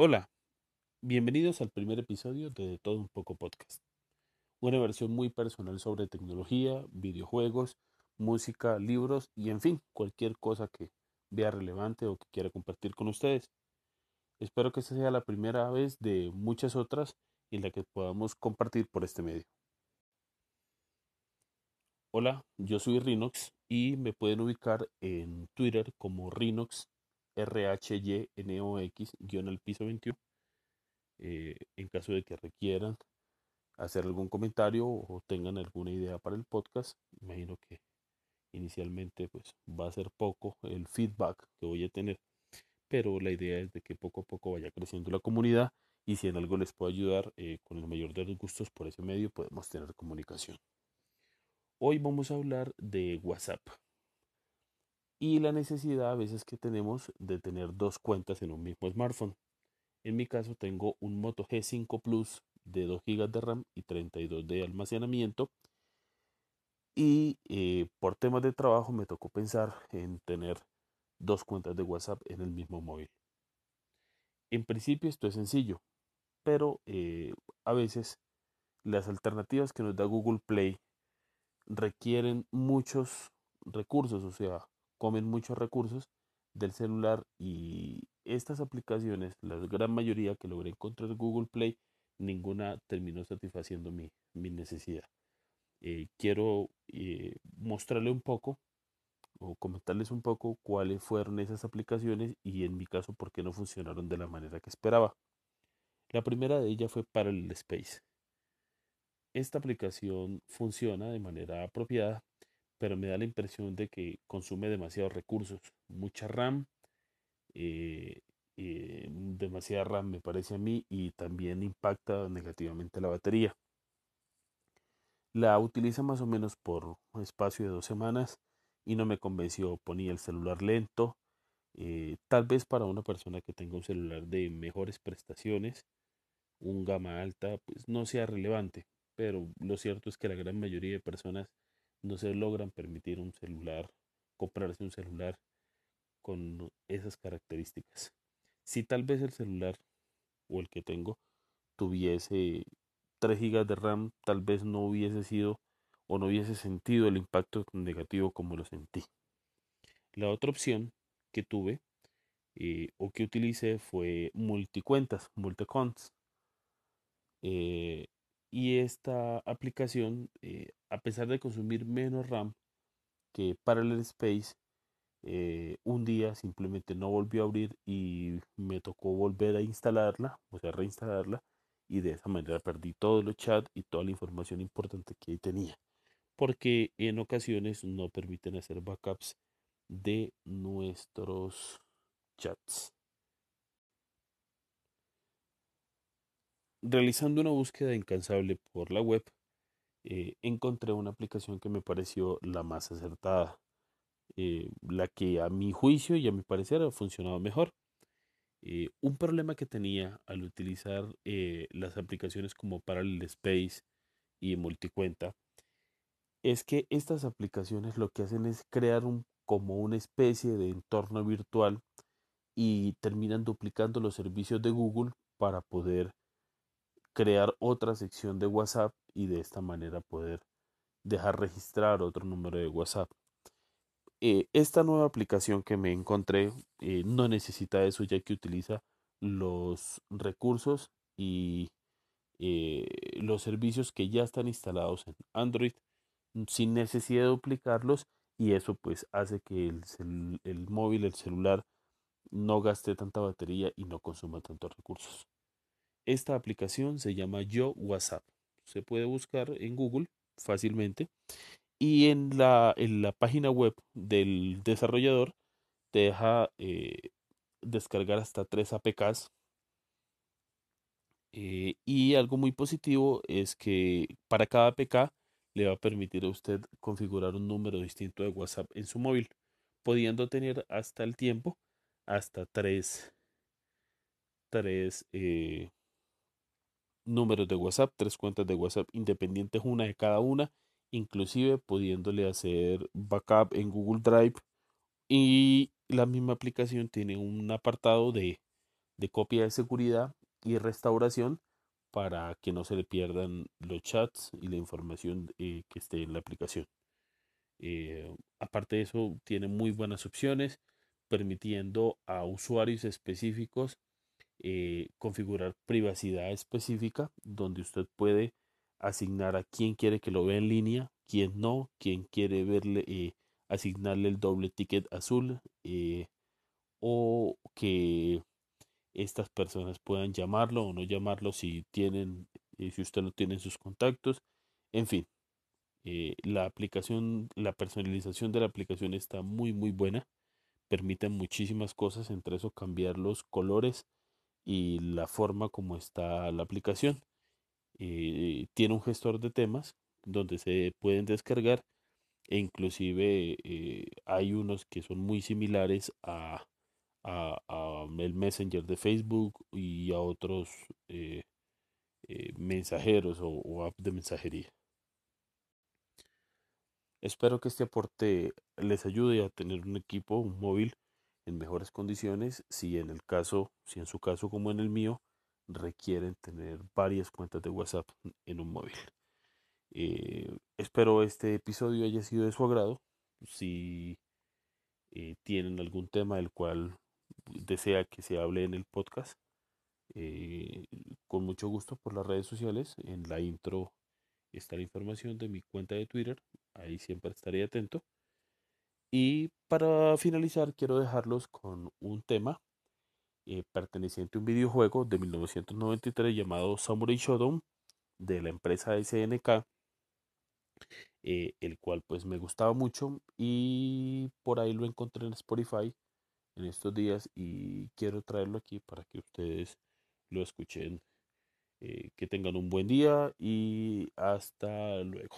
Hola, bienvenidos al primer episodio de, de Todo un poco podcast. Una versión muy personal sobre tecnología, videojuegos, música, libros y en fin, cualquier cosa que vea relevante o que quiera compartir con ustedes. Espero que esta sea la primera vez de muchas otras en la que podamos compartir por este medio. Hola, yo soy Rinox y me pueden ubicar en Twitter como Rinox RHYNOX guion al piso 21 eh, en caso de que requieran hacer algún comentario o tengan alguna idea para el podcast. Imagino que inicialmente pues va a ser poco el feedback que voy a tener, pero la idea es de que poco a poco vaya creciendo la comunidad y si en algo les puedo ayudar eh, con el mayor de los gustos por ese medio podemos tener comunicación. Hoy vamos a hablar de WhatsApp y la necesidad a veces que tenemos de tener dos cuentas en un mismo smartphone. En mi caso tengo un Moto G5 Plus de 2 GB de RAM y 32 de almacenamiento. Y eh, por temas de trabajo me tocó pensar en tener dos cuentas de WhatsApp en el mismo móvil. En principio esto es sencillo, pero eh, a veces las alternativas que nos da Google Play requieren muchos recursos, o sea, comen muchos recursos del celular y estas aplicaciones, la gran mayoría que logré encontrar en Google Play, ninguna terminó satisfaciendo mi, mi necesidad. Eh, quiero eh, mostrarle un poco o comentarles un poco cuáles fueron esas aplicaciones y en mi caso por qué no funcionaron de la manera que esperaba. La primera de ellas fue Parallel Space. Esta aplicación funciona de manera apropiada pero me da la impresión de que consume demasiados recursos, mucha RAM, eh, eh, demasiada RAM me parece a mí y también impacta negativamente la batería. La utiliza más o menos por un espacio de dos semanas y no me convenció, ponía el celular lento, eh, tal vez para una persona que tenga un celular de mejores prestaciones, un gama alta, pues no sea relevante, pero lo cierto es que la gran mayoría de personas no se logran permitir un celular, comprarse un celular con esas características. Si tal vez el celular o el que tengo tuviese 3 GB de RAM, tal vez no hubiese sido o no hubiese sentido el impacto negativo como lo sentí. La otra opción que tuve eh, o que utilicé fue multicuentas, multicons. Eh, y esta aplicación, eh, a pesar de consumir menos RAM que Parallel Space, eh, un día simplemente no volvió a abrir y me tocó volver a instalarla, o sea, reinstalarla, y de esa manera perdí todos los chats y toda la información importante que ahí tenía, porque en ocasiones no permiten hacer backups de nuestros chats. realizando una búsqueda incansable por la web, eh, encontré una aplicación que me pareció la más acertada, eh, la que a mi juicio y a mi parecer ha funcionado mejor. Eh, un problema que tenía al utilizar las aplicaciones como Parallel Space y Multicuenta es que estas aplicaciones lo que hacen es crear un, como una especie de entorno virtual y terminan duplicando los servicios de Google para poder crear otra sección de WhatsApp y de esta manera poder dejar registrar otro número de WhatsApp. Eh, esta nueva aplicación que me encontré eh, no necesita eso ya que utiliza los recursos y eh, los servicios que ya están instalados en Android sin necesidad de duplicarlos y eso pues hace que el, el móvil, el celular no gaste tanta batería y no consuma tantos recursos. Esta aplicación se llama Yo WhatsApp. Se puede buscar en Google fácilmente. Y en la, en la página web del desarrollador te deja eh, descargar hasta tres APKs. Eh, y algo muy positivo es que para cada APK le va a permitir a usted configurar un número distinto de WhatsApp en su móvil, pudiendo tener hasta el tiempo hasta tres, tres eh, números de WhatsApp, tres cuentas de WhatsApp independientes una de cada una, inclusive pudiéndole hacer backup en Google Drive y la misma aplicación tiene un apartado de de copia de seguridad y restauración para que no se le pierdan los chats y la información eh, que esté en la aplicación. Eh, aparte de eso, tiene muy buenas opciones, permitiendo a usuarios específicos eh, configurar privacidad específica, donde usted puede asignar a quién quiere que lo vea en línea, quién no, quién quiere verle, asignarle el doble ticket azul, o que estas personas puedan llamarlo o no llamarlo si tienen, eh, si usted no tiene sus contactos, en fin. Eh, la aplicación, la personalización de la aplicación está muy muy buena, permite muchísimas cosas, entre eso cambiar los colores y la forma como está la aplicación. Eh, tiene un gestor de temas donde se pueden descargar e inclusive hay unos que son muy similares a, a, el Messenger de Facebook y a otros eh, eh, mensajeros o, o apps de mensajería. Espero que este aporte les ayude a tener un equipo, un móvil en mejores condiciones si en el caso, si en su caso como en el mío, requieren tener varias cuentas de WhatsApp en un móvil. Eh, espero este episodio haya sido de su agrado. Si tienen algún tema del cual desea que se hable en el podcast, eh, con mucho gusto por las redes sociales. En la intro está la información de mi cuenta de Twitter, ahí siempre estaré atento. Y para finalizar, quiero dejarlos con un tema eh, perteneciente a un videojuego de 1993 llamado Samurai Shodown de la empresa SNK, eh, el cual pues me gustaba mucho y por ahí lo encontré en Spotify en estos días y quiero traerlo aquí para que ustedes lo escuchen. Eh, que tengan un buen día y hasta luego.